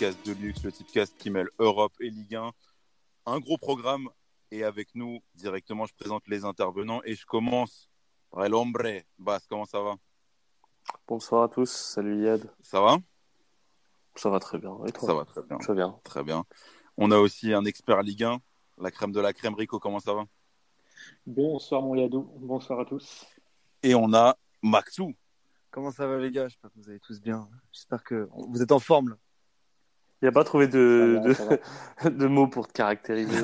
Tipcast de luxe, le Tipcast qui mêle Europe et Ligue 1. Un gros programme et avec nous directement, je présente les intervenants et je commence par El Hombre. Bas, comment ça va? Bonsoir à tous, salut Yad. Ça va? Ça va très bien. Et toi? Ça va très bien. Très bien. Très bien. On a aussi un expert Ligue 1, la crème de la crème. Rico, comment ça va? Bonsoir mon Yadou, bonsoir à tous. Et on a Maxou. Comment ça va les gars? J'espère que vous allez tous bien. J'espère que vous êtes en forme. Là. Il n'y a pas trouvé de, va, de, de mots pour te caractériser.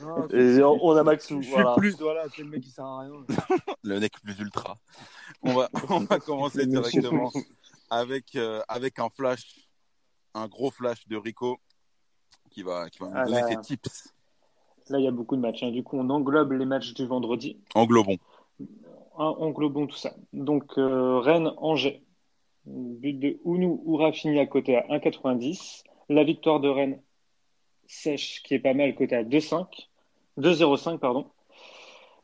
Non, Et on, on a Maxou. je Voilà. suis plus, voilà, c'est le mec qui sert à rien. le mec plus ultra. On va, on va commencer directement avec, euh, avec un flash, un gros flash de Rico qui va, qui va nous Ah donner là. ses tips. Là, il y a beaucoup de matchs. hein. Du coup, on englobe les matchs du vendredi. Englobons. Englobons tout ça. Donc, euh, Rennes-Angers. But de Ounou ou Rafinha côté à 1,90. La victoire de Rennes sèche qui est pas mal côté à 2,5. 2,05 pardon.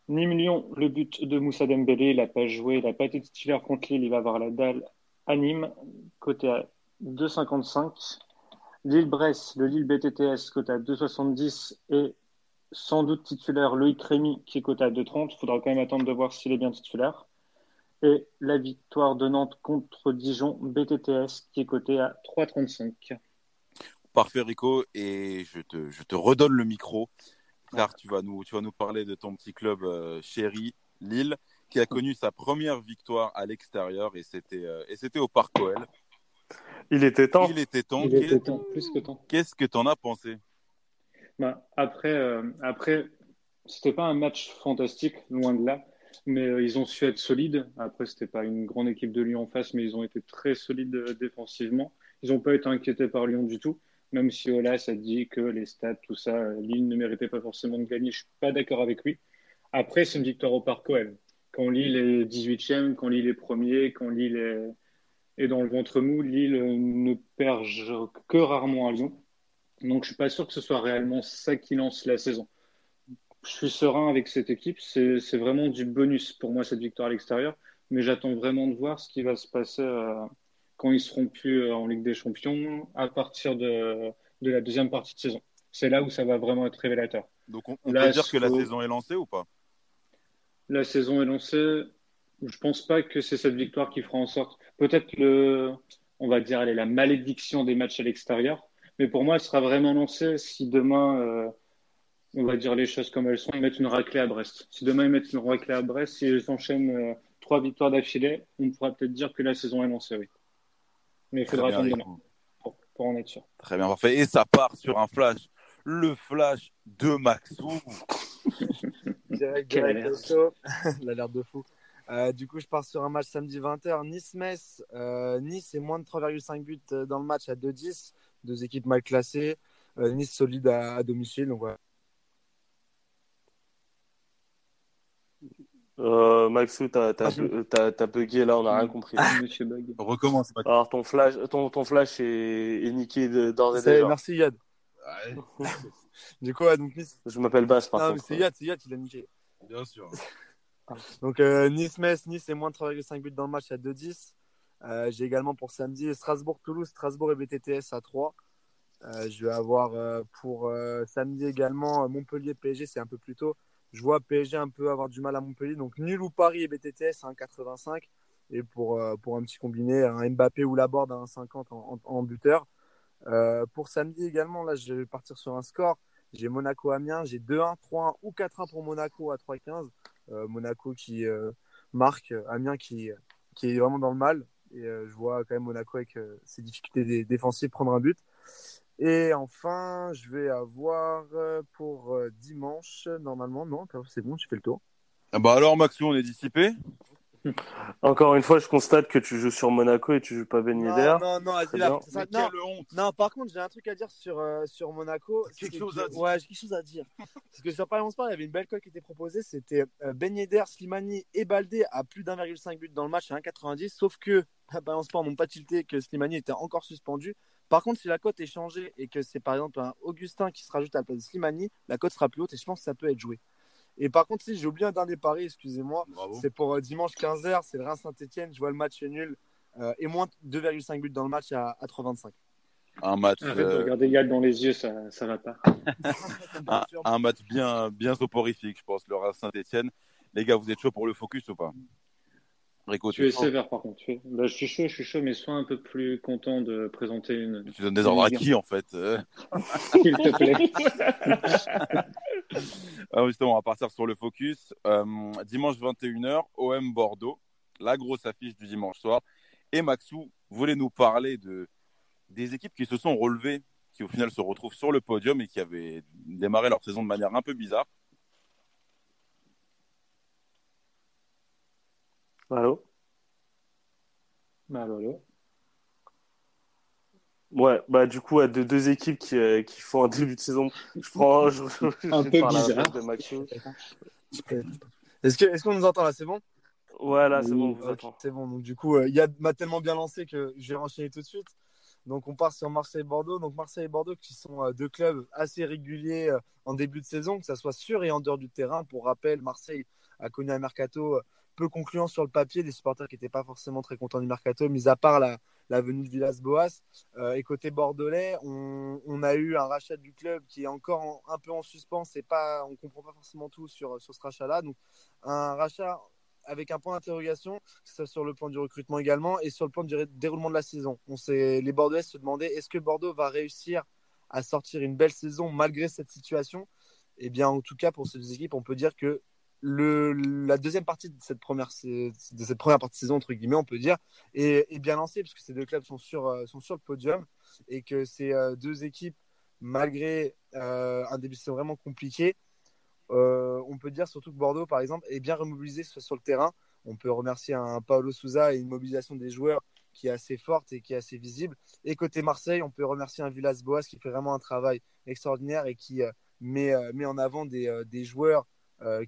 Nîmes Lyon, le but de Moussa Dembélé, il n'a pas joué, il n'a pas été titulaire contre Lille, il va avoir la dalle à Nîmes, côté à 2,55. Lille-Brest, le Lille BTTS, côté à 2,70 et sans doute titulaire Loïc Rémy qui est coté à 2,30. Il faudra quand même attendre de voir s'il est bien titulaire. Et la victoire de Nantes contre Dijon BTTS qui est coté à 3,35. Parfait, Rico. Et je te, je te redonne le micro car tu vas nous, tu vas nous parler de ton petit club euh, chéri, Lille, qui a connu sa première victoire à l'extérieur et c'était, euh, et c'était au Parc OL. Il était temps. Il était temps. Il était temps, plus que temps. Qu'est-ce que tu en as pensé? Bah, après, euh, après c'était pas un match fantastique, loin de là, mais euh, ils ont su être solides. Après, c'était pas une grande équipe de Lyon en face, mais ils ont été très solides euh, défensivement. Ils n'ont pas été inquiétés par Lyon du tout, même si Olas a dit que les stats, tout ça, Lille ne méritait pas forcément de gagner. Je suis pas d'accord avec lui. Après, c'est une victoire au Parc. Quand Lille est 18e, quand Lille est premier, quand Lille est, est dans le ventre mou, Lille euh, ne perd que rarement à Lyon. Donc, je suis pas sûr que ce soit réellement ça qui lance la saison. Je suis serein avec cette équipe. C'est vraiment du bonus pour moi, cette victoire à l'extérieur. Mais j'attends vraiment de voir ce qui va se passer euh, quand ils seront plus euh, en Ligue des Champions à partir de, de la deuxième partie de saison. C'est là où ça va vraiment être révélateur. Donc on, on Là, peut dire que la faut- saison est lancée ou pas? La saison est lancée. Je pense pas que c'est cette victoire qui fera en sorte. Peut-être le, on va dire, la malédiction des matchs à l'extérieur. Mais pour moi, elle sera vraiment lancée si demain, euh, on va dire les choses comme elles sont, ils mettent une raclée à Brest. Si demain ils mettent une raclée à Brest, si ils enchaînent euh, trois victoires d'affilée, on pourra peut-être dire que la saison est lancée, oui. Mais il faudra bien, attendre demain pour, pour en être sûr. Très bien, parfait. Et ça part sur un flash. Le flash de Maxou. Direct, direct. L'alerte de fou. Euh, du coup, je pars sur un match samedi 20h. Nice-Metz. Euh, nice est moins de 3,5 buts dans le match à 2-10. Deux équipes mal classées. Euh, nice solide à, à domicile. Donc voilà. Euh, Maxou, t'as t'as- Ah, bugué là, on n'a rien compris. Monsieur Bug. Recommence. Alors ton flash, ton, ton flash est, est niqué de- d'ores et déjà. Merci Yad. Ouais, Du coup, ouais, donc Nice. Je m'appelle Bass par Non, mais contre. c'est Yad, c'est Yad qui l'a niqué. bien sûr. Donc euh, Nice-Metz, Nice est moins de 3,5 buts dans le match à 2-10. Euh, J'ai également pour samedi Strasbourg-Toulouse, Strasbourg et BTTS à 3. Euh, je vais avoir euh, pour euh, samedi également euh, Montpellier-PSG, c'est un peu plus tôt. Je vois PSG un peu avoir du mal à Montpellier, donc nul ou Paris et BTTS à 1,85. Et pour, euh, pour un petit combiné, un Mbappé ou Laborde à 1,50 en, en, en buteur. Euh, pour samedi également, là, je vais partir sur un score. J'ai Monaco-Amiens, j'ai 2-1, 3-1 ou 4-1 pour Monaco à 3,15. Euh, Monaco qui euh, marque, euh, Amiens qui, qui est vraiment dans le mal. Et euh, je vois quand même Monaco avec ses difficultés dé- défensives prendre un but. Et enfin, je vais avoir euh, pour euh, dimanche, normalement, non, c'est bon, tu fais le tour. Ah Bah alors, Maxou, on est dissipé? Encore une fois, je constate que tu joues sur Monaco et tu joues pas Ben Yedder. non, non, Très bien. ça- non, honte non, par contre, j'ai un truc à dire sur, euh, sur Monaco. Quelque chose que- à dire. Ouais, j'ai quelque chose à dire. Parce que sur Paris Sport, il y avait une belle cote qui était proposée. C'était euh, Ben Yedder, Slimani et Baldé à plus d'1,5 but dans le match à 1,90. Sauf que Paris Sport n'ont pas tilté que Slimani était encore suspendu. Par contre, si la cote est changée et que c'est par exemple un Augustin qui se rajoute à la place de Slimani, la cote sera plus haute et je pense que ça peut être joué. Et par contre, si j'ai oublié un dernier pari, excusez-moi, c'est pour euh, dimanche 15h, c'est le Reims Saint-Etienne. Je vois le match nul euh, et moins 2,5 buts dans le match à, à 3,25. Un match, Arrête de euh, regarder Yann dans les yeux, ça, ça va pas. un, un match bien, bien soporifique, je pense, le Reims Saint-Etienne. Les gars, vous êtes chaud pour le focus ou pas? Rico, Tu es sévère par contre. Tu, bah, je suis chaud, je suis chaud, mais sois un peu plus content de présenter une. tu donnes des ordres à qui en fait Euh, S'il te plaît. Justement, on va partir sur le focus. Euh, dimanche 21h, OM Bordeaux, la grosse affiche du dimanche soir. Et Maxou voulait nous parler de, des équipes qui se sont relevées, qui au final se retrouvent sur le podium et qui avaient démarré leur saison de manière un peu bizarre. Allô? Bah, voilà. Ouais, bah du coup, à deux, deux équipes qui, euh, qui font un début de saison, je prends je, je Un peu bizarre. de. Est-ce que- est-ce qu'on nous entend là? C'est bon? Ouais, là, c'est Oui, bon. C'est bon. Donc, du coup, euh, Yad m'a tellement bien lancé que je vais enchaîner tout de suite. Donc, on part sur Marseille et Bordeaux. Donc, Marseille et Bordeaux qui sont euh, deux clubs assez réguliers euh, en début de saison, que ça soit sur et en dehors du terrain. Pour rappel, Marseille a connu un mercato euh, concluant sur le papier, des supporters qui n'étaient pas forcément très contents du mercato, mis à part la, venue de Villas-Boas. Euh, et côté bordelais, on, a eu un rachat du club qui est encore en- un peu en suspens. C'est pas, on comprend pas forcément tout sur, sur ce rachat-là. Donc, un rachat avec un point d'interrogation, soit sur le plan du recrutement également et sur le plan du déroulement de la saison. On sait, les Bordelais se demandaient est-ce que Bordeaux va réussir à sortir une belle saison malgré cette situation? Eh bien, en tout cas, pour ces deux équipes, on peut dire que la deuxième partie de cette première, de cette première partie de saison, entre guillemets, on peut dire, est, bien lancée puisque ces deux clubs sont sur, euh, sont sur le podium et que ces euh, deux équipes, malgré euh, un début de saison vraiment compliqué, on peut dire surtout que Bordeaux, par exemple, est bien remobilisé sur, le terrain. On peut remercier un Paolo Souza et une mobilisation des joueurs qui est assez forte et qui est assez visible. Et côté Marseille, on peut remercier un Villas Boas qui fait vraiment un travail extraordinaire et qui met, met en avant des, des joueurs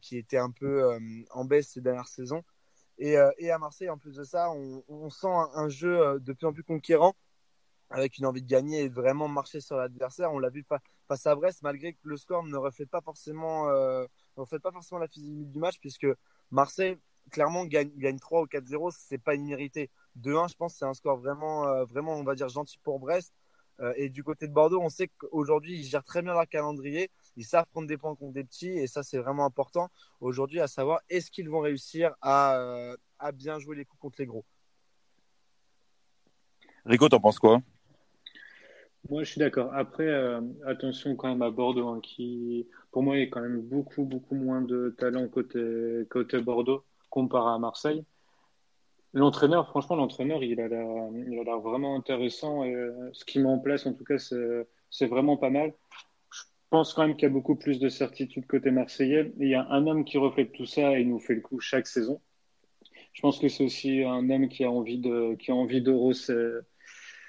qui étaient un peu euh, en baisse ces dernières saisons. Et, euh, et à Marseille, en plus de ça, on, sent un, jeu euh, de plus en plus conquérant avec une envie de gagner et vraiment marcher sur l'adversaire. On l'a vu fa- face à Brest, malgré que le score ne reflète pas forcément, euh, ne reflète pas forcément la physionomie du match, puisque Marseille, clairement, gagne, gagne 3 ou 4-0, c'est pas immérité. 2-1, je pense, c'est un score vraiment, euh, vraiment, on va dire, gentil pour Brest. Euh, et du côté de Bordeaux, on sait qu'aujourd'hui, ils gèrent très bien leur calendrier. Ils savent prendre des points contre des petits, et ça, c'est vraiment important aujourd'hui, à savoir, est-ce qu'ils vont réussir à, euh, à bien jouer les coups contre les gros Rico, t'en penses quoi? Moi, je suis d'accord. Après, euh, attention quand même à Bordeaux, hein, qui, pour moi, est quand même beaucoup, beaucoup moins de talent côté, côté Bordeaux comparé à Marseille. L'entraîneur, franchement, l'entraîneur, il a l'air, a vraiment intéressant et euh, ce qu'il met en place, en tout cas, c'est vraiment pas mal. Pense quand même qu'il y a beaucoup plus de certitude côté marseillais. Il y a un homme qui reflète tout ça et il nous fait le coup chaque saison. Je pense que c'est aussi un homme qui a envie de, qui a envie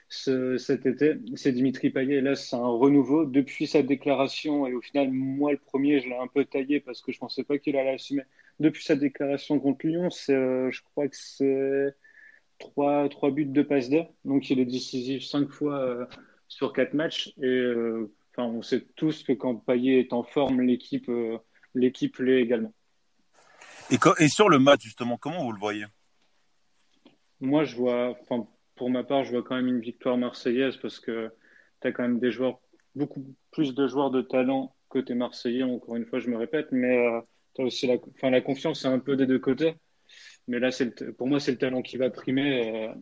ce- cet été. C'est Dimitri Payet. Et là, c'est un renouveau. Depuis sa déclaration, et au final, moi, le premier, je l'ai un peu taillé parce que je pensais pas qu'il allait assumer. Depuis sa déclaration contre Lyon, c'est, euh, je crois que c'est trois, trois buts, deux passes d'heure. Donc, il est décisif cinq fois euh, sur quatre matchs. Et euh, enfin, on sait tous que quand Payet est en forme, l'équipe, euh, l'équipe l'est également. et, sur le match, justement, comment vous le voyez? Moi, je vois, enfin, pour ma part, je vois quand même une victoire marseillaise parce que tu as quand même des joueurs, beaucoup plus de joueurs de talent côté marseillais. Encore une fois, je me répète, mais tu as aussi la, enfin, la confiance, c'est un peu des deux côtés. Mais là, le- pour moi, c'est le talent qui va primer. euh,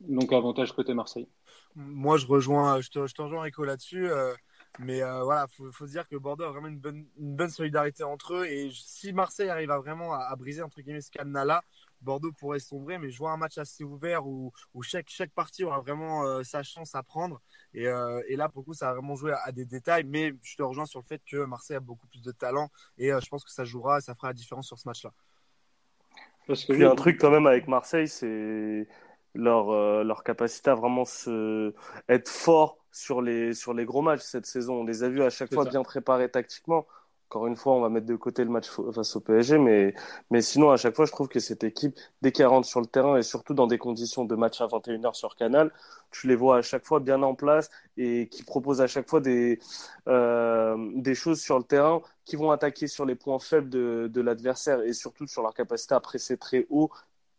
donc, avantage côté Marseille. Moi, je rejoins, je te, je te rejoins Rico là-dessus. euh, mais euh, voilà, faut, faut se dire que Bordeaux a vraiment une bonne, une bonne solidarité entre eux. Et si Marseille arrive à vraiment à, à briser entre guillemets ce cadenas-là, Bordeaux pourrait sombrer. Mais je vois un match assez ouvert où, où chaque, chaque partie aura vraiment euh, sa chance à prendre. Et, euh, et là, pour le coup, ça va vraiment jouer à, à des détails. Mais je te rejoins sur le fait que Marseille a beaucoup plus de talent. Et euh, je pense que ça jouera, ça fera la différence sur ce match-là. Parce que Puis oui, un truc quand même avec Marseille, c'est leur, euh, leur capacité à vraiment se... être fort sur les, sur les gros matchs cette saison. On les a vus à chaque fois ça. bien préparés tactiquement. Encore une fois, on va mettre de côté le match face au PSG, mais, mais sinon, à chaque fois, je trouve que cette équipe, dès qu'elle rentre sur le terrain et surtout dans des conditions de match à 21h sur Canal, tu les vois à chaque fois bien en place et qui proposent à chaque fois des, euh, des choses sur le terrain qui vont attaquer sur les points faibles de, de l'adversaire et surtout sur leur capacité à presser très haut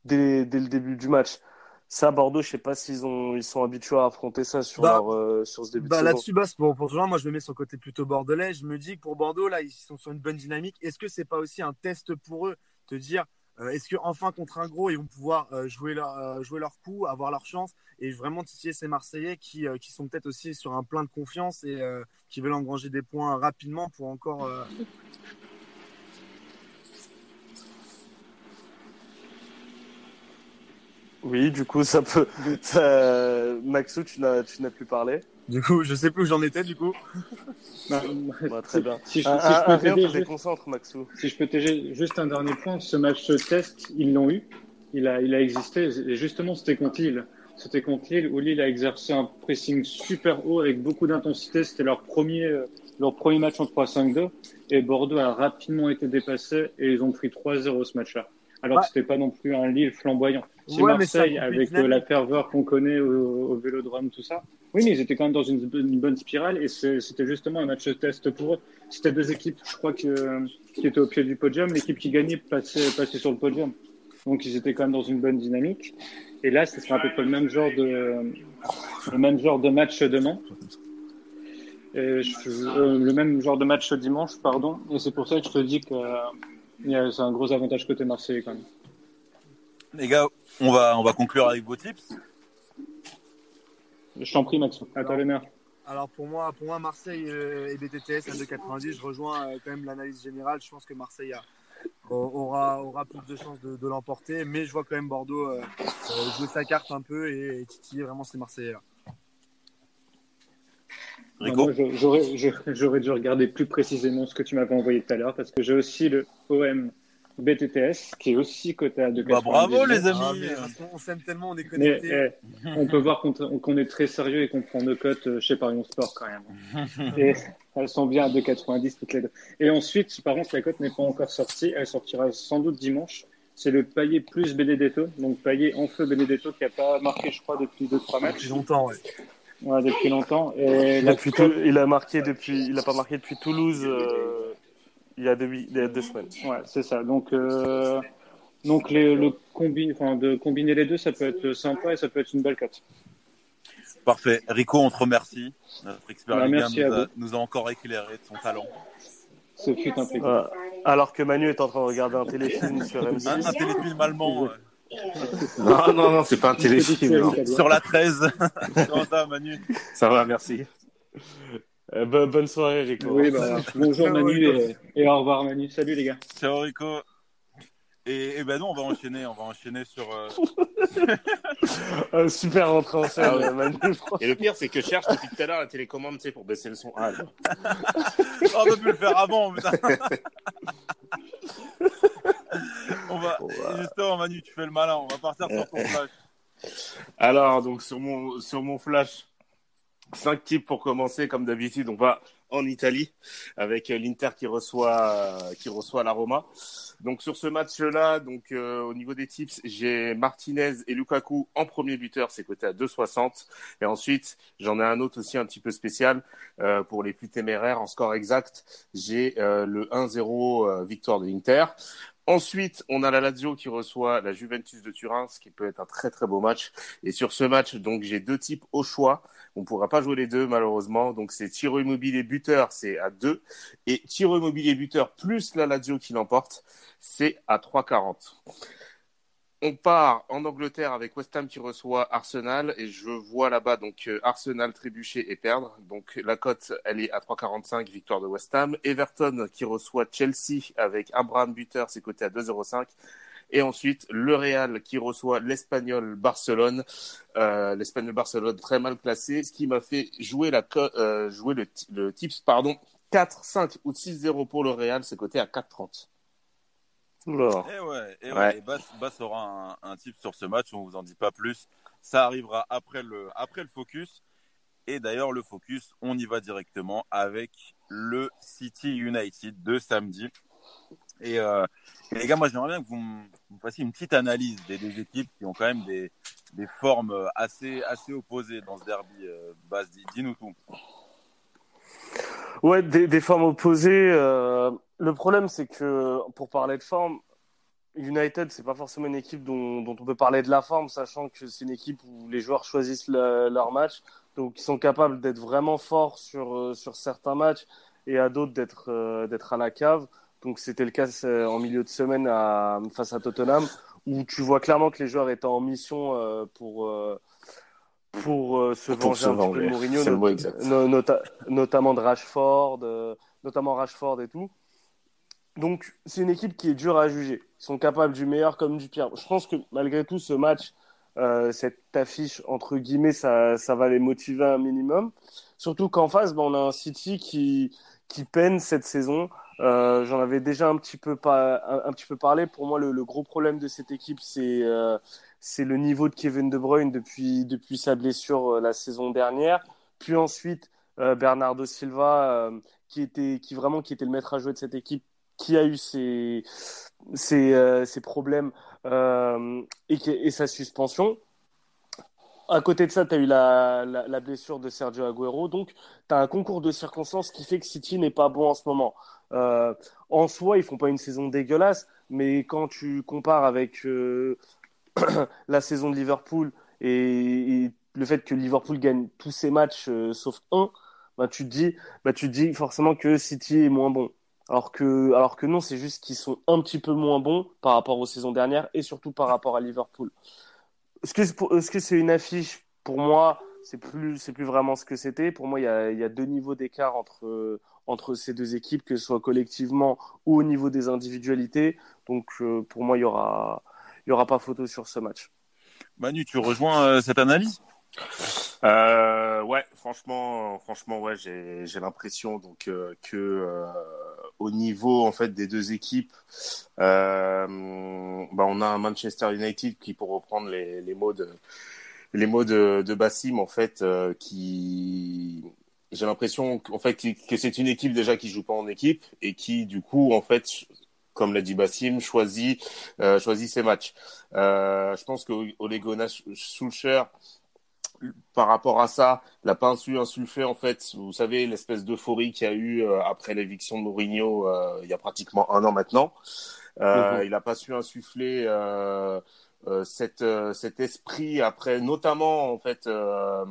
dès, dès le début du match. Ça, Bordeaux, je sais pas s'ils ont, ils sont habitués à affronter ça sur, Bah, leur, euh, sur ce début Bah, de là-dessus, Bass, pour, pour moi je me mets sur le côté plutôt bordelais. Je me dis que pour Bordeaux, là, ils sont sur une bonne dynamique. Est-ce que c'est pas aussi un test pour eux Te dire, euh, est-ce que enfin contre un gros, ils vont pouvoir euh, jouer, leur, jouer leur coup, avoir leur chance et vraiment titiller ces Marseillais qui, qui sont peut-être aussi sur un plein de confiance et qui veulent engranger des points rapidement pour encore. Oui, du coup, ça peut. ça- Maxou, tu n'as, tu n'as plus parlé. Du coup, je sais plus où j'en étais, du coup. Bah, Bah, très bien. Si je, Un, si je peux t'aider te juste- déconcentre, Maxou. Si je peux t'aider juste un dernier point, ce match test, ils l'ont eu. Il a, il a existé. Et justement, c'était contre Lille. C'était contre Lille où Lille a exercé un pressing super haut avec beaucoup d'intensité. C'était leur premier, leur premier match en 3-5-2. Et Bordeaux a rapidement été dépassé et ils ont pris 3-0 ce match-là. Alors Ouais. que c'était pas non plus un Lille flamboyant. C'est Ouais, Marseille avec dynamique. euh, la ferveur qu'on connaît au, au Vélodrome, tout ça. Oui, mais ils étaient quand même dans une, une bonne spirale et c'était justement un match test pour eux. C'était deux équipes, je crois, que, qui étaient au pied du podium. L'équipe qui gagnait passait, passait sur le podium. Donc ils étaient quand même dans une bonne dynamique. Et là, ce sera à peu près le même genre de, le même genre de match demain. Et je- euh, le même genre de match dimanche, pardon. Et c'est pour ça que je te dis que c'est un gros avantage côté Marseille quand même. Les gars, on va, on va conclure avec vos tips. Je t'en prie, Maxou. À toi l'honneur. Alors pour moi, pour moi Marseille euh, et BTTS à 2,90, je rejoins euh, quand même l'analyse générale. Je pense que Marseille a- aura, aura plus de chances de, de l'emporter, mais je vois quand même Bordeaux euh, euh, jouer sa carte un peu et, et titiller vraiment ces Marseillais. Là. Je- j'aurais, dû regarder plus précisément ce que tu m'avais envoyé tout à l'heure parce que j'ai aussi le OM BTTS qui est aussi coté à 2,90. Bah, bravo, les amis. Ah, mais qu'on- on s'aime tellement, on est Mais connectés. eh, on peut voir qu'on, est très sérieux et qu'on prend nos cotes euh, chez Paris Sport quand même. Et elles sont bien à 2,90 toutes les deux. Et ensuite, par contre, la cote n'est pas encore sortie. Elle sortira sans doute dimanche. C'est le Payet plus Benedetto. Donc Payet en feu Benedetto qui n'a pas marqué, je crois, depuis 2-3 Depuis matchs. longtemps, ouais. Ouais, depuis longtemps. Et la Depuis il a marqué depuis, il a pas marqué depuis Toulouse euh, il y a deux, il y a deux semaines. Ouais, c'est ça. Donc, euh, donc les, le combi, enfin, de combiner les deux, ça peut être sympa et ça peut être une belle cote. Parfait. Rico, on te remercie. Notre expert Bah, Ligue 1 merci nous, à a, nous a encore éclairé de son talent. Ce fut un plaisir. Euh, alors que Manu est en train de regarder un téléfilm sur Un, M6. un téléfilm allemand euh, Non, non, non, c'est pas un téléfilm. italienne. sur la 13. Comment ça, Manu Ça va, merci. Euh, bo- bonne soirée, Rico. Oui, bah, bonjour Manu et, et au revoir Manu. Salut les gars. Ciao, Rico. Et, et ben nous, on va enchaîner. On va enchaîner sur. euh, Euh, super rentrée en scène, Ah ouais. euh, Manu. Et le pire, c'est que je cherche depuis tout à l'heure la télécommande, tu sais, pour baisser le son. Ah, non. Oh, on aurait pu le faire avant. putain. on va. Justement, Manu, tu fais le malin. On va partir sur ton flash. Alors, donc, sur mon, sur mon flash, cinq types pour commencer, comme d'habitude. On va en Italie avec euh, l'Inter qui reçoit, euh, qui reçoit la Roma. Donc, sur ce match-là, donc, euh, au niveau des tips, j'ai Martinez et Lukaku en premier buteur, c'est coté à 2,60. Et ensuite, j'en ai un autre aussi un petit peu spécial, euh, pour les plus téméraires en score exact. J'ai euh, le 1-0 euh, victoire de l'Inter. Ensuite, on a la Lazio qui reçoit la Juventus de Turin, ce qui peut être un très très beau match. Et sur ce match, donc j'ai deux types au choix. On ne pourra pas jouer les deux malheureusement. Donc c'est Tiro Immobilier buteur, c'est à 2. Et Tiro Immobilier buteur plus la Lazio qui l'emporte, c'est à 3,40. On part en Angleterre avec West Ham qui reçoit Arsenal et je vois là-bas donc euh, Arsenal trébucher et perdre. Donc la cote elle est à 3,45 victoire de West Ham. Everton qui reçoit Chelsea avec Abraham buteur c'est coté à 2,05. Et ensuite le Real qui reçoit l'Espagnol Barcelone. Euh, L'Espagnol Barcelone très mal classé, ce qui m'a fait jouer la euh, jouer le, le tips pardon 4, 5 ou 6-0 pour le Real c'est coté à 4,30. Oula. Et ouais, et ouais. Ouais. Et Bass, Bass aura un, un tip sur ce match, on vous en dit pas plus. Ça arrivera après le, après le focus. Et d'ailleurs, le focus, on y va directement avec le City United de samedi. Et, euh, et les gars, moi j'aimerais bien que vous me vous me fassiez une petite analyse des deux équipes qui ont quand même des, des formes assez, assez opposées dans ce derby. Euh, Bass, dis- dis-nous tout. Ouais, des, des formes opposées. euh, le problème, c'est que pour parler de forme, United, c'est pas forcément une équipe dont, dont, on peut parler de la forme, sachant que c'est une équipe où les joueurs choisissent leur match, donc ils sont capables d'être vraiment forts sur, euh, sur certains matchs et à d'autres d'être euh, d'être à la cave. Donc c'était le cas euh, en milieu de semaine à, face à Tottenham, où tu vois clairement que les joueurs étaient en mission pour pour se venger un petit peu de Mourinho, notamment de Rashford, notamment Rashford et tout. Donc, c'est une équipe qui est dure à juger. Ils sont capables du meilleur comme du pire. Je pense que malgré tout, ce match, euh, cette affiche, entre guillemets, ça, va les motiver un minimum. Surtout qu'en face, ben, on a un City qui, peine cette saison. Euh, J'en avais déjà un petit peu, un, petit peu parlé. Pour moi, le, gros problème de cette équipe, c'est euh, c'est le niveau de Kevin De Bruyne depuis, sa blessure la saison dernière. Puis ensuite, Bernardo Silva, qui, était, vraiment qui était le maître à jouer de cette équipe, qui a eu ses, ses, euh, problèmes euh, et, sa suspension. À côté de ça, tu as eu la, la, blessure de Sergio Aguero. Donc, tu as un concours de circonstances qui fait que City n'est pas bon en ce moment. Euh, en soi, ils font pas une saison dégueulasse, mais quand tu compares avec la saison de Liverpool et, le fait que Liverpool gagne tous ses matchs sauf un, bah, tu, dis, bah, tu te dis forcément que City est moins bon. Alors que, alors que non, c'est juste qu'ils sont un petit peu moins bons par rapport aux saisons dernières et surtout par rapport à Liverpool. Est-ce que c'est une affiche? Pour moi, c'est plus, c'est plus vraiment ce que c'était. Pour moi, il y a, il y a deux niveaux d'écart entre, entre ces deux équipes, que ce soit collectivement ou au niveau des individualités. Donc, euh, pour moi, il y aura, il y aura pas photo sur ce match. Manu, tu rejoins euh, cette analyse? Euh, ouais, franchement, franchement, ouais, j'ai, j'ai l'impression donc euh, que euh, au niveau en fait des deux équipes, euh, bah, on a un Manchester United qui, pour reprendre les, les mots de les mots de, de Bassim, en fait, qui j'ai l'impression en fait que c'est une équipe déjà qui joue pas en équipe et qui du coup en fait comme l'a dit Bassim, choisit euh, choisit ses matchs. Euh, je pense que Ole Gunnar Solskjaer par rapport à ça, il n'a pas insufflé en fait, vous savez, l'espèce d'euphorie qu'il y a eu euh, après l'éviction de Mourinho euh, il y a pratiquement un an maintenant. Euh, mhm. Il n'a pas su insuffler euh, cette, euh, cet esprit après, notamment en fait. Euh,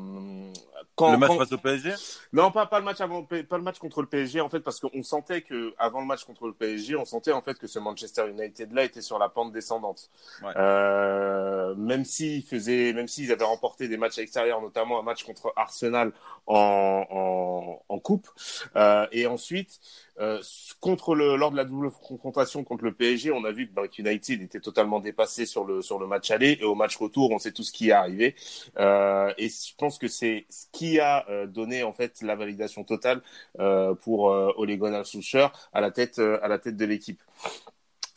quand, le match face au PSG Non, pas, pas le match avant, pas le match contre le PSG en fait, parce qu'on sentait que avant le match contre le PSG, on sentait en fait que ce Manchester United là était sur la pente descendante. Ouais. Euh, même s'ils faisaient, même s'ils avaient remporté des matchs extérieurs, notamment un match contre Arsenal en, en, en coupe, euh, et ensuite. Euh, contre le, lors de la double confrontation contre le PSG, on a vu que bah, United était totalement dépassé sur le sur le match aller et au match retour, on sait tout ce qui est arrivé. Euh, et je pense que c'est ce qui a euh, donné en fait la validation totale euh, pour euh, Ole Gunnar Solskjaer à la tête à la tête de l'équipe.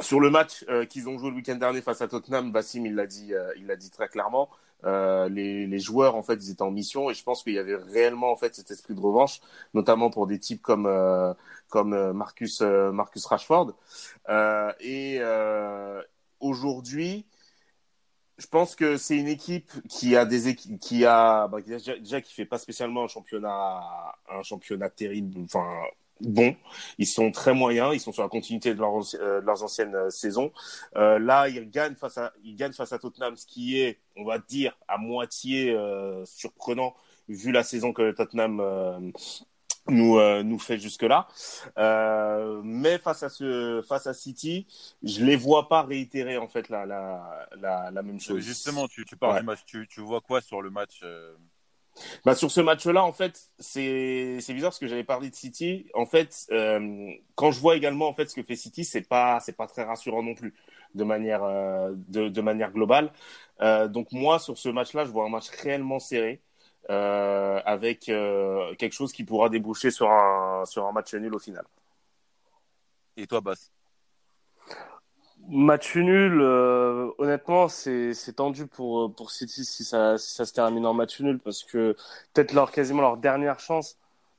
Sur le match qu'ils ont joué le week-end dernier face à Tottenham, Bassim il l'a dit, il l'a dit très clairement. Euh, les, les, joueurs en fait ils étaient en mission et je pense qu'il y avait réellement en fait cet esprit de revanche, notamment pour des types comme euh, comme euh, Marcus Marcus Rashford. et aujourd'hui, je pense que c'est une équipe qui a des qui a bah, déjà, qui fait pas spécialement un championnat un championnat terrible enfin bon. Ils sont très moyens. Ils sont sur la continuité de, euh, leurs anciennes euh, saisons. Euh, là, ils gagnent face à, ils gagnent face à Tottenham, ce qui est, on va dire, à moitié surprenant vu la saison que Tottenham nous nous fait jusque là. mais face à ce face à City, je les vois pas réitérer en fait la la la, la même chose. Justement, tu tu parles du match. Tu tu vois quoi sur le match bah sur ce match-là, en fait, c'est c'est bizarre parce que j'avais parlé de City. En fait, euh, quand je vois également en fait ce que fait City, c'est pas c'est pas très rassurant non plus de manière euh, de, de manière globale. Euh, donc moi sur ce match-là, je vois un match réellement serré euh, avec euh, quelque chose qui pourra déboucher sur un sur un match nul au final. Et toi, Bass Match nul, euh, honnêtement, c'est tendu pour, pour City si ça, si ça se termine en match nul parce que peut-être leur quasiment leur dernière chance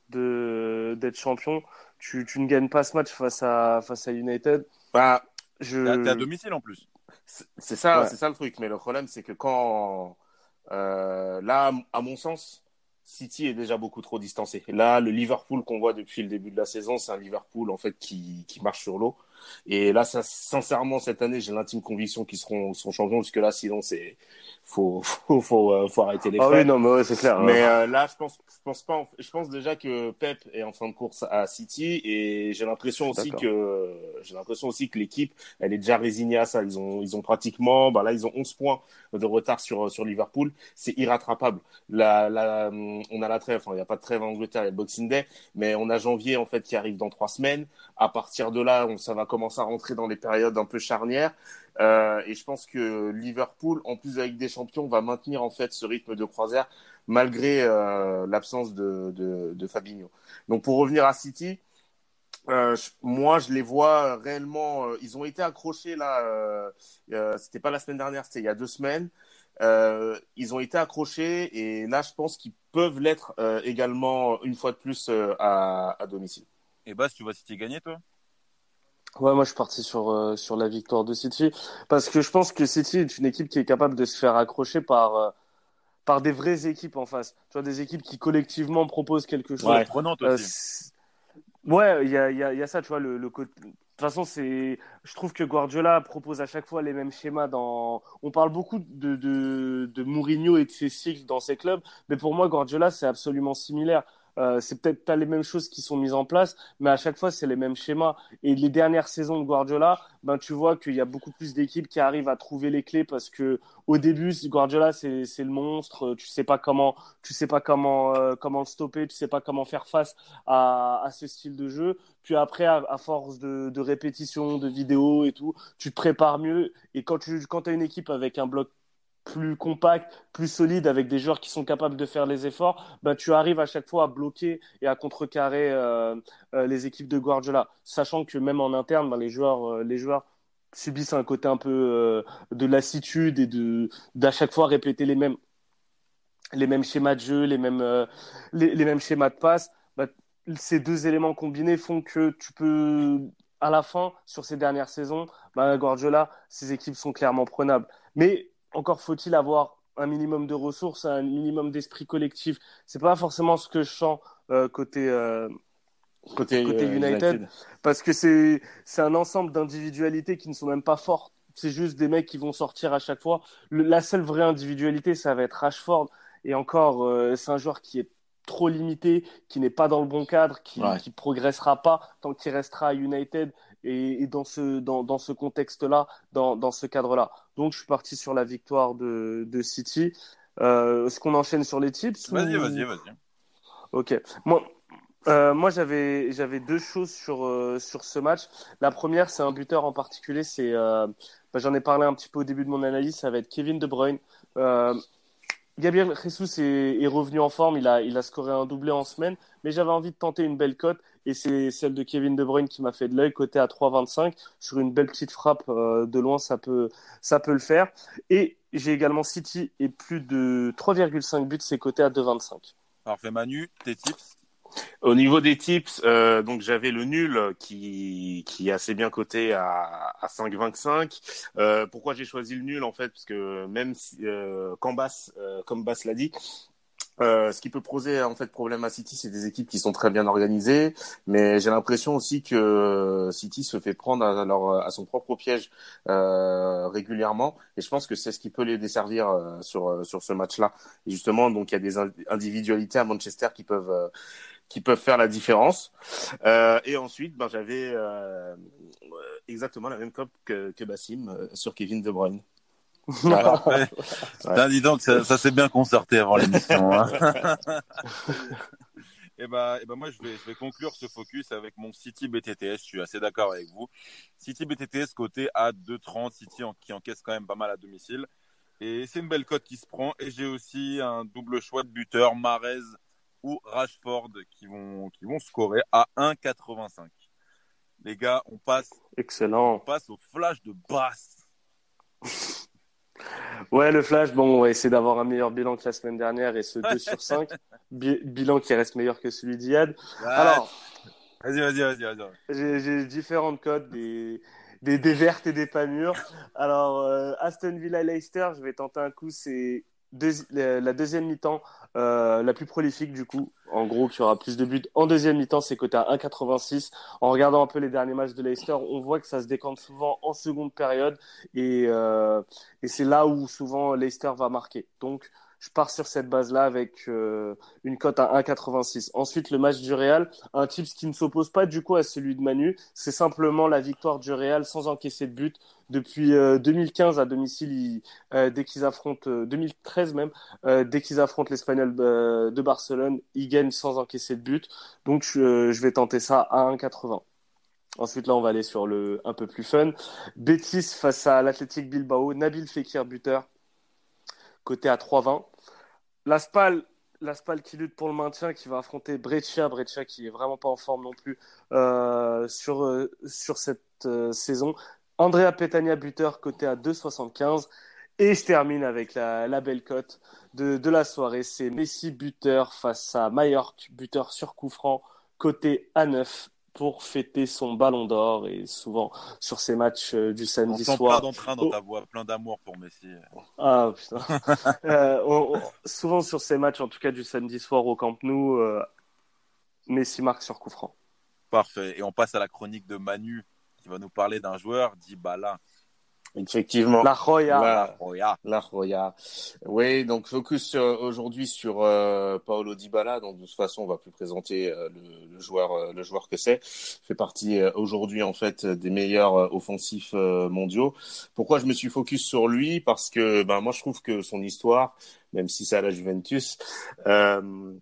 de d'être champion. Tu, tu ne gagnes pas ce match face à face à United. Bah, je. T'es à domicile en plus. C'est ça, c'est ça le truc. Mais le problème, c'est que quand euh, là, à mon sens, City est déjà beaucoup trop distancé. Là, le Liverpool qu'on voit depuis le début de la saison, c'est un Liverpool en fait qui, qui marche sur l'eau. Et là, ça, sincèrement, cette année, j'ai l'intime conviction qu'ils seront, seront champions, puisque là, sinon, c'est faut faut faut, euh, faut arrêter les ah oui non mais ouais, c'est clair mais euh, là je pense je pense pas je pense déjà que Pep est en fin de course à City et j'ai l'impression aussi que j'ai l'impression aussi que l'équipe elle est déjà résignée à ça. Ils ont ils ont pratiquement bah là ils ont 11 points de retard sur sur Liverpool. C'est irrattrapable. La, la on a la trêve enfin il y a pas de trêve en Angleterre il y a Boxing Day mais on a janvier en fait qui arrive dans trois semaines à partir de là on, ça va commencer à rentrer dans les périodes un peu charnières euh, et je pense que Liverpool, en plus avec des champions, va maintenir en fait ce rythme de croisière malgré euh, l'absence de, de, de, Fabinho. Donc pour revenir à City, euh, moi je les vois réellement. Euh, ils ont été accrochés là. C'était pas la semaine dernière, c'était il y a deux semaines. ils ont été accrochés et là je pense qu'ils peuvent l'être également une fois de plus à, à domicile. Et Bas, tu vois City gagner toi? Ouais, moi je suis parti sur euh, sur la victoire de City parce que je pense que City est une équipe qui est capable de se faire accrocher par euh, par des vraies équipes en face. Tu vois des équipes qui collectivement proposent quelque chose. Ouais, prenante euh, aussi. ouais, il y a y a, y a ça, tu vois le, le côté de toute façon, c'est, je trouve que Guardiola propose à chaque fois les mêmes schémas dans, on parle beaucoup de, de, de Mourinho et de ses cycles dans ses clubs, mais pour moi, Guardiola, c'est absolument similaire. Euh, c'est peut-être pas les mêmes choses qui sont mises en place, mais à chaque fois, c'est les mêmes schémas. Et les dernières saisons de Guardiola, ben, tu vois qu'il y a beaucoup plus d'équipes qui arrivent à trouver les clés parce que au début, Guardiola, c'est, le monstre. Tu sais pas comment, tu sais pas comment, euh, comment le stopper, tu sais pas comment faire face à, ce style de jeu. Puis après, à, force de, de répétitions, de vidéos et tout, tu te prépares mieux. Et quand tu, quand as une équipe avec un bloc plus compact, plus solide, avec des joueurs qui sont capables de faire les efforts, bah, tu arrives à chaque fois à bloquer et à contrecarrer euh, euh, les équipes de Guardiola. Sachant que même en interne, bah, les, joueurs, euh, les joueurs subissent un côté un peu de lassitude et d'à chaque fois répéter les mêmes, les mêmes schémas de jeu, les mêmes, les, mêmes schémas de passe. Bah, ces deux éléments combinés font que tu peux, à la fin, sur ces dernières saisons, Guardiola, ces équipes sont clairement prenables. Mais encore faut-il avoir un minimum de ressources, un minimum d'esprit collectif. C'est pas forcément ce que je sens euh, côté, euh, côté, côté euh, United, parce que c'est c'est un ensemble d'individualités qui ne sont même pas fortes. C'est juste des mecs qui vont sortir à chaque fois. la seule vraie individualité, ça va être Rashford. Et encore, c'est un joueur qui est trop limité, qui n'est pas dans le bon cadre, qui ne progressera pas tant qu'il restera à United et, dans ce, dans, dans ce contexte-là, dans, dans ce cadre-là. Donc, je suis parti sur la victoire de, de City. Euh, Est-ce qu'on enchaîne sur les tips Vas-y, vas-y, vas-y. Ok. Moi, euh, moi j'avais j'avais deux choses sur euh, sur ce match. La première, c'est un buteur en particulier. C'est bah, j'en ai parlé un petit peu au début de mon analyse. Ça va être Kevin De Bruyne. Gabriel Jesus est, est, revenu en forme. Il a il a scoré un doublé en semaine, mais j'avais envie de tenter une belle cote et c'est celle de Kevin De Bruyne qui m'a fait de l'œil côté à 3,25 sur une belle petite frappe euh, de loin ça peut ça peut le faire. Et j'ai également City et plus de 3,5 buts c'est côté à 2,25 Parfait Manu tes tips? Au niveau des tips, euh, donc j'avais le nul qui, qui est assez bien coté à, à 5,25. Euh, pourquoi j'ai choisi le nul en fait? Parce que même si, euh, Cambas, euh, comme Bass l'a dit, euh, ce qui peut poser en fait problème à City, c'est des équipes qui sont très bien organisées, mais j'ai l'impression aussi que City se fait prendre à, leur, à son propre piège euh, régulièrement, et je pense que c'est ce qui peut les desservir euh, sur sur ce match-là. Et justement, donc il y a des individualités à Manchester qui peuvent euh, qui peuvent faire la différence. Euh, et ensuite, ben, j'avais exactement la même cop que, que Bassim sur Kevin De Bruyne. Parfait. ouais. dis donc, ça, ça s'est bien concerté avant l'émission. Hein. et bah, et bah moi, je vais, je vais conclure ce focus avec mon City BTTS. Je suis assez d'accord avec vous. City BTTS côté à 2,30. City en, qui encaisse quand même pas mal à domicile. Et c'est une belle cote qui se prend. Et j'ai aussi un double choix de buteur, Marez ou Rashford, qui vont, qui vont scorer à 1,85. Les gars, on passe. Excellent. On passe au flash de basse. Ouais, le Flash, bon, on va essayer d'avoir un meilleur bilan que la semaine dernière et ce 2 sur 5. bilan qui reste meilleur que celui d'Iad. Alors. Vas-y, vas-y, vas-y, vas-y. J'ai différentes codes, des, des, vertes et des pas mûres. Alors, euh, Aston Villa Leicester, je vais tenter un coup, c'est la deuxième mi-temps euh, la plus prolifique du coup. En gros, qui aura plus de buts. En deuxième mi-temps, c'est côté à 1,86. En regardant un peu les derniers matchs de Leicester, on voit que ça se décante souvent en seconde période. Et, euh, et c'est là où souvent Leicester va marquer. Donc, je pars sur cette base-là avec euh, une cote à 1,86. Ensuite, le match du Real, un tips qui ne s'oppose pas du coup à celui de Manu, c'est simplement la victoire du Real sans encaisser de but. Depuis 2015 euh, à domicile, euh, dès qu'ils affrontent, 2013 même, dès qu'ils affrontent l'Espagnol de Barcelone, ils gagnent sans encaisser de but. Donc je, vais tenter ça à 1,80. Ensuite, là, on va aller sur le un peu plus fun. Betis face à l'Athletic Bilbao. Nabil Fekir, buteur côté à 3,20. La Spal, qui lutte pour le maintien, qui va affronter Breccia, Breccia qui est vraiment pas en forme non plus euh, sur, euh, sur cette euh, saison. Andrea Petagna, buteur, côté à 2,75. Et je termine avec la, belle cote de, la soirée. C'est Messi, buteur, face à Mallorca, buteur sur coup franc, côté à 9 pour fêter son ballon d'or et souvent sur ces matchs euh, du samedi on sent soir. plein d'entrain dans ta voix, plein d'amour pour Messi. Ah putain. euh, souvent sur ces matchs, en tout cas du samedi soir au Camp Nou, euh, Messi marque sur coup franc. Parfait. Et on passe à la chronique de Manu qui va nous parler d'un joueur, Dybala. Effectivement. La Roya. La, Roya. La Roya. Oui, donc focus aujourd'hui sur euh, Paolo Dybala. Donc de toute façon, on va plus présenter euh, le, le, joueur, euh, le joueur que c'est. Fait partie euh, aujourd'hui en fait des meilleurs offensifs mondiaux. Pourquoi je me suis focus sur lui? Parce que ben moi je trouve que son histoire, même si c'est à la Juventus. Ce,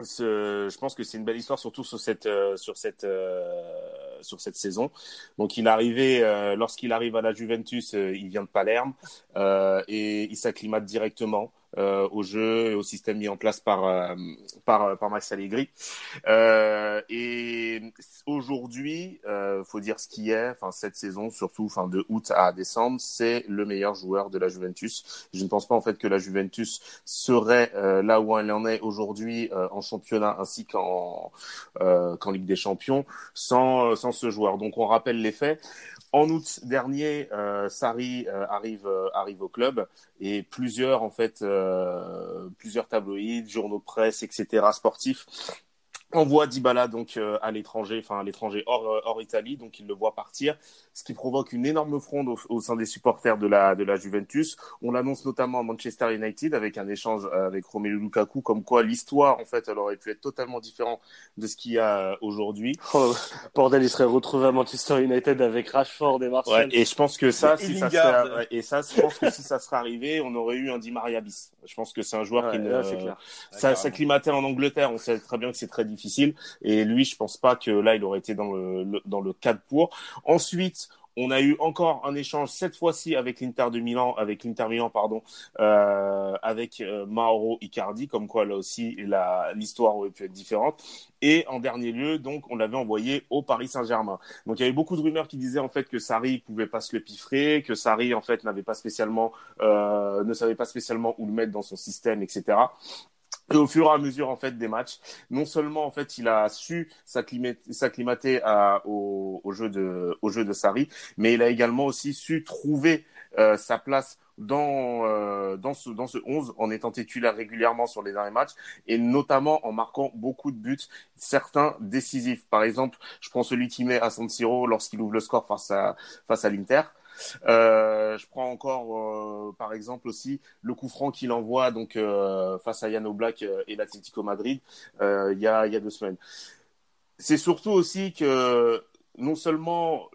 je pense que c'est une belle histoire, surtout sur cette sur cette sur cette saison. Donc il arrivé, euh, lorsqu'il arrive à la Juventus, euh, il vient de Palerme euh, et il s'acclimate directement. Euh, au jeu et au système mis en place par euh, par par Max Allegri. Euh, et aujourd'hui, euh, faut dire ce qui est. Enfin cette saison, surtout fin de août à décembre, c'est le meilleur joueur de la Juventus. Je ne pense pas en fait que la Juventus serait là où elle en est aujourd'hui en championnat ainsi qu'en qu'en Ligue des Champions sans sans ce joueur. Donc on rappelle les faits. En août dernier, euh, Sarri euh, arrive euh, arrive au club et plusieurs en fait plusieurs tabloïds, journaux presse, etc. sportifs envoie Dybala donc euh, à l'étranger, enfin à l'étranger hors, euh, hors Italie, donc il le voit partir, ce qui provoque une énorme fronde au, au, sein des supporters de la de la Juventus. On l'annonce notamment à Manchester United avec un échange euh, avec Romelu Lukaku, comme quoi l'histoire en fait elle aurait pu être totalement différente de ce qu'il y a aujourd'hui. Oh, bordel, il serait retrouvé à Manchester United avec Rashford et Martial. Ouais, et je pense que ça, si ça serait, et ça, je pense que si ça serait arrivé, on aurait eu un Di Maria bis. Je pense que c'est un joueur ouais, qui ne, là, clair. ça s'acclimatait en Angleterre. On sait très bien que c'est très difficile difficile. Et lui, je pense pas que là, il aurait été dans le, le dans le cadre pour. Ensuite, on a eu encore un échange cette fois-ci avec l'Inter de Milan, avec l'Inter Milan pardon, euh, avec euh, Mauro Icardi, comme quoi là aussi l'histoire aurait pu être différente. Et en dernier lieu, donc on l'avait envoyé au Paris Saint-Germain. Donc il y avait beaucoup de rumeurs qui disaient en fait que Sarri pouvait pas se le piffrer, que Sarri en fait n'avait pas spécialement, euh, ne savait pas spécialement où le mettre dans son système, etc. Et au fur et à mesure en fait des matchs, non seulement en fait il a su s'acclimater au, au, jeu de au jeu de Sarri, mais il a également aussi su trouver euh, sa place dans euh, dans ce dans ce 11 en étant titulaire régulièrement sur les derniers matchs et notamment en marquant beaucoup de buts, certains décisifs. Par exemple, je prends celui qui met à San Siro lorsqu'il ouvre le score face à face à l'Inter. Euh, je prends encore, euh, par exemple aussi, le coup franc qu'il envoie donc euh, face à Yann Black et l'Atlético Madrid il y a deux semaines. C'est surtout aussi que non seulement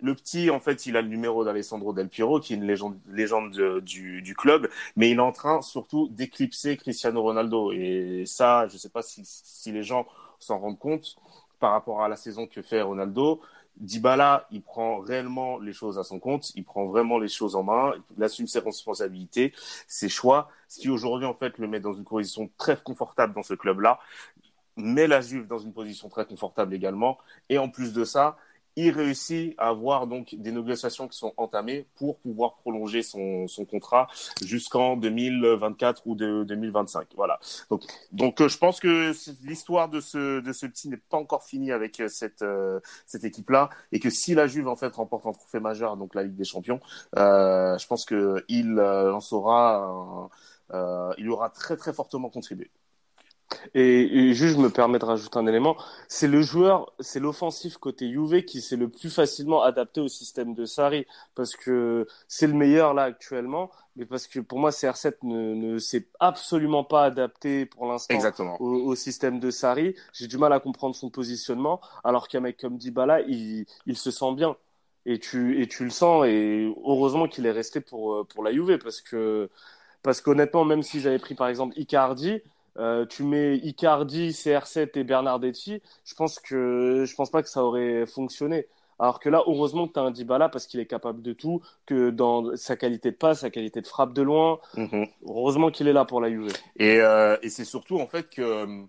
le petit, en fait, il a le numéro d'Alessandro Del Piero, qui est une légende, légende de, du, club, mais il est en train surtout d'éclipser Cristiano Ronaldo. Et ça, je ne sais pas si les gens s'en rendent compte par rapport à la saison que fait Ronaldo. Dybala, il prend réellement les choses à son compte, il prend vraiment les choses en main, il assume ses responsabilités, ses choix, ce qui aujourd'hui en fait le met dans une position très confortable dans ce club-là, met la Juve dans une position très confortable également, et en plus de ça, il réussit à avoir donc des négociations qui sont entamées pour pouvoir prolonger son, son contrat jusqu'en 2024 ou de 2025. Voilà. Donc, donc euh, je pense que l'histoire de ce de ce petit n'est pas encore finie avec euh, cette euh, cette équipe là et que si la Juve en fait remporte un trophée majeur, donc la Ligue des Champions, euh, je pense que il en saura euh, il aura très très fortement contribué. Et, juste, je me permets de rajouter un élément. C'est le joueur, c'est l'offensif côté Juve qui s'est le plus facilement adapté au système de Sarri parce que c'est le meilleur là actuellement. Mais parce que pour moi, CR7 ne, ne s'est absolument pas adapté pour l'instant au, au, système de Sarri. J'ai du mal à comprendre son positionnement. Alors qu'un mec comme Dybala, il, il se sent bien et tu et tu le sens. Et heureusement qu'il est resté pour pour la Juve parce que parce qu'honnêtement, même si j'avais pris par exemple Icardi euh, tu mets Icardi, CR7 et Bernardetti, je pense que je pense pas que ça aurait fonctionné. Alors que là, heureusement que tu as un Dybala parce qu'il est capable de tout, que dans sa qualité de passe, sa qualité de frappe de loin, mhm. heureusement qu'il est là pour la Juve. Et, euh, et c'est surtout en fait que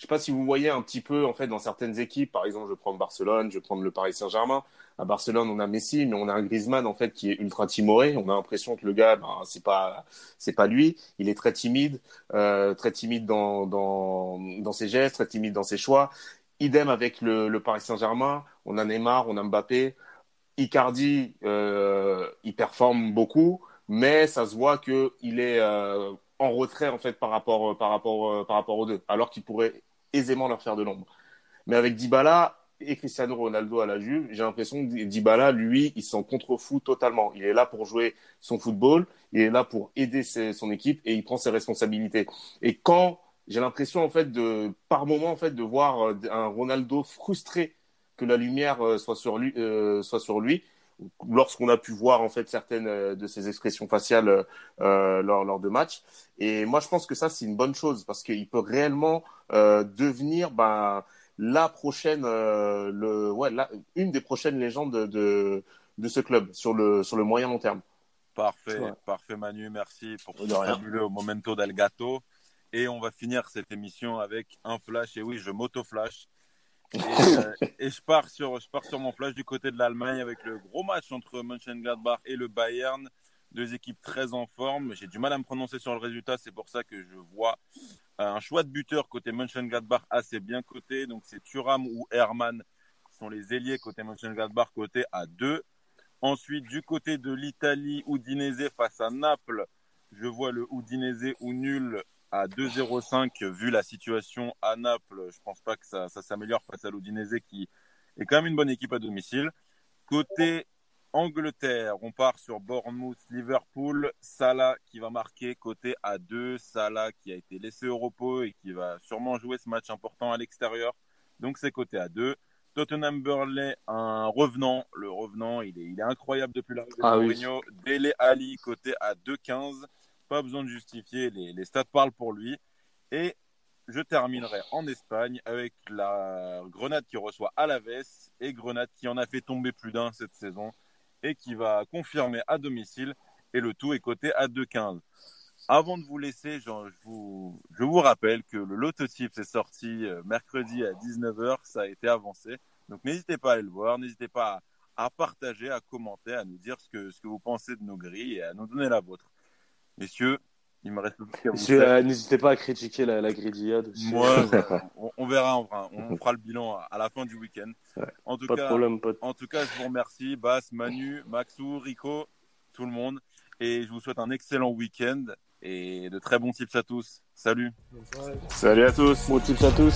je sais pas si vous voyez un petit peu en fait dans certaines équipes, par exemple, je prends Barcelone, je prends le Paris Saint-Germain. À Barcelone, on a Messi, mais on a un Griezmann en fait qui est ultra timoré. On a l'impression que le gars, ben, c'est pas c'est pas lui. Il est très timide, euh, très timide dans, dans ses gestes, très timide dans ses choix. Idem avec le, le Paris Saint-Germain. On a Neymar, on a Mbappé. Icardi, euh, il performe beaucoup, mais ça se voit que il est euh, en retrait en fait par rapport par rapport par rapport aux deux, alors qu'il pourrait aisément leur faire de l'ombre. Mais avec Dybala et Cristiano Ronaldo à la Juve, j'ai l'impression que Dybala, lui, il s'en contrefou totalement. Il est là pour jouer son football, il est là pour aider son équipe et il prend ses responsabilités. Et quand j'ai l'impression en fait de, par moment en fait, de voir un Ronaldo frustré que la lumière euh, soit sur lui, euh, soit sur lui, lorsqu'on a pu voir en fait certaines de ses expressions faciales euh, lors, lors de matchs. Et moi, je pense que ça, c'est une bonne chose parce qu'il peut réellement euh, devenir ben, la prochaine, euh, le, ouais, la, une des prochaines légendes de, de, de, ce club sur le, sur le moyen long terme. Parfait, parfait Manu, merci pour ce fabuleux momento del gato. Et on va finir cette émission avec un flash. Et oui, je m'auto-flash. Et, euh, et, je, pars sur, je pars sur mon flash du côté de l'Allemagne avec le gros match entre Mönchengladbach et le Bayern. Deux équipes très en forme. J'ai du mal à me prononcer sur le résultat. C'est pour ça que je vois un choix de buteur côté Mönchengladbach assez bien coté. Donc c'est Thuram ou Hermann qui sont les ailiers côté Mönchengladbach côté à 2. Ensuite, du côté de l'Italie, Udinese face à Naples. Je vois le Udinese ou nul à 2-0-5 vu la situation à Naples. Je pense pas que ça, ça s'améliore face à l'Udinese qui est quand même une bonne équipe à domicile. Côté Angleterre, on part sur Bournemouth, Liverpool, Salah qui va marquer côté à 2, Salah qui a été laissé au repos et qui va sûrement jouer ce match important à l'extérieur. Donc c'est côté à 2. Tottenham Burnley, un revenant, le revenant, il est, il est incroyable depuis l'arrivée de ah Mourinho. Dele Ali côté à 2-15. Pas besoin de justifier, les, stats parlent pour lui. Et je terminerai en Espagne avec la Grenade qui reçoit Alaves et Grenade qui en a fait tomber plus d'un cette saison et qui va confirmer à domicile et le tout est coté à 2,15. Avant de vous laisser, je vous, je vous rappelle que le lototype est sorti euh, mercredi à 19h, ça a été avancé. Donc n'hésitez pas à aller le voir, n'hésitez pas à, partager, à commenter, à nous dire ce que vous pensez de nos grilles et à nous donner la vôtre. Messieurs, il me reste euh, N'hésitez pas à critiquer la, la grillade. Moi, on, verra, on fera, on fera le bilan à, la fin du week-end. En, tout cas, en tout cas, je vous remercie, Bas, Manu, Maxou, Rico, tout le monde. Et je vous souhaite un excellent week-end et de très bons tips à tous. Salut. Salut à tous. Bons tips à tous.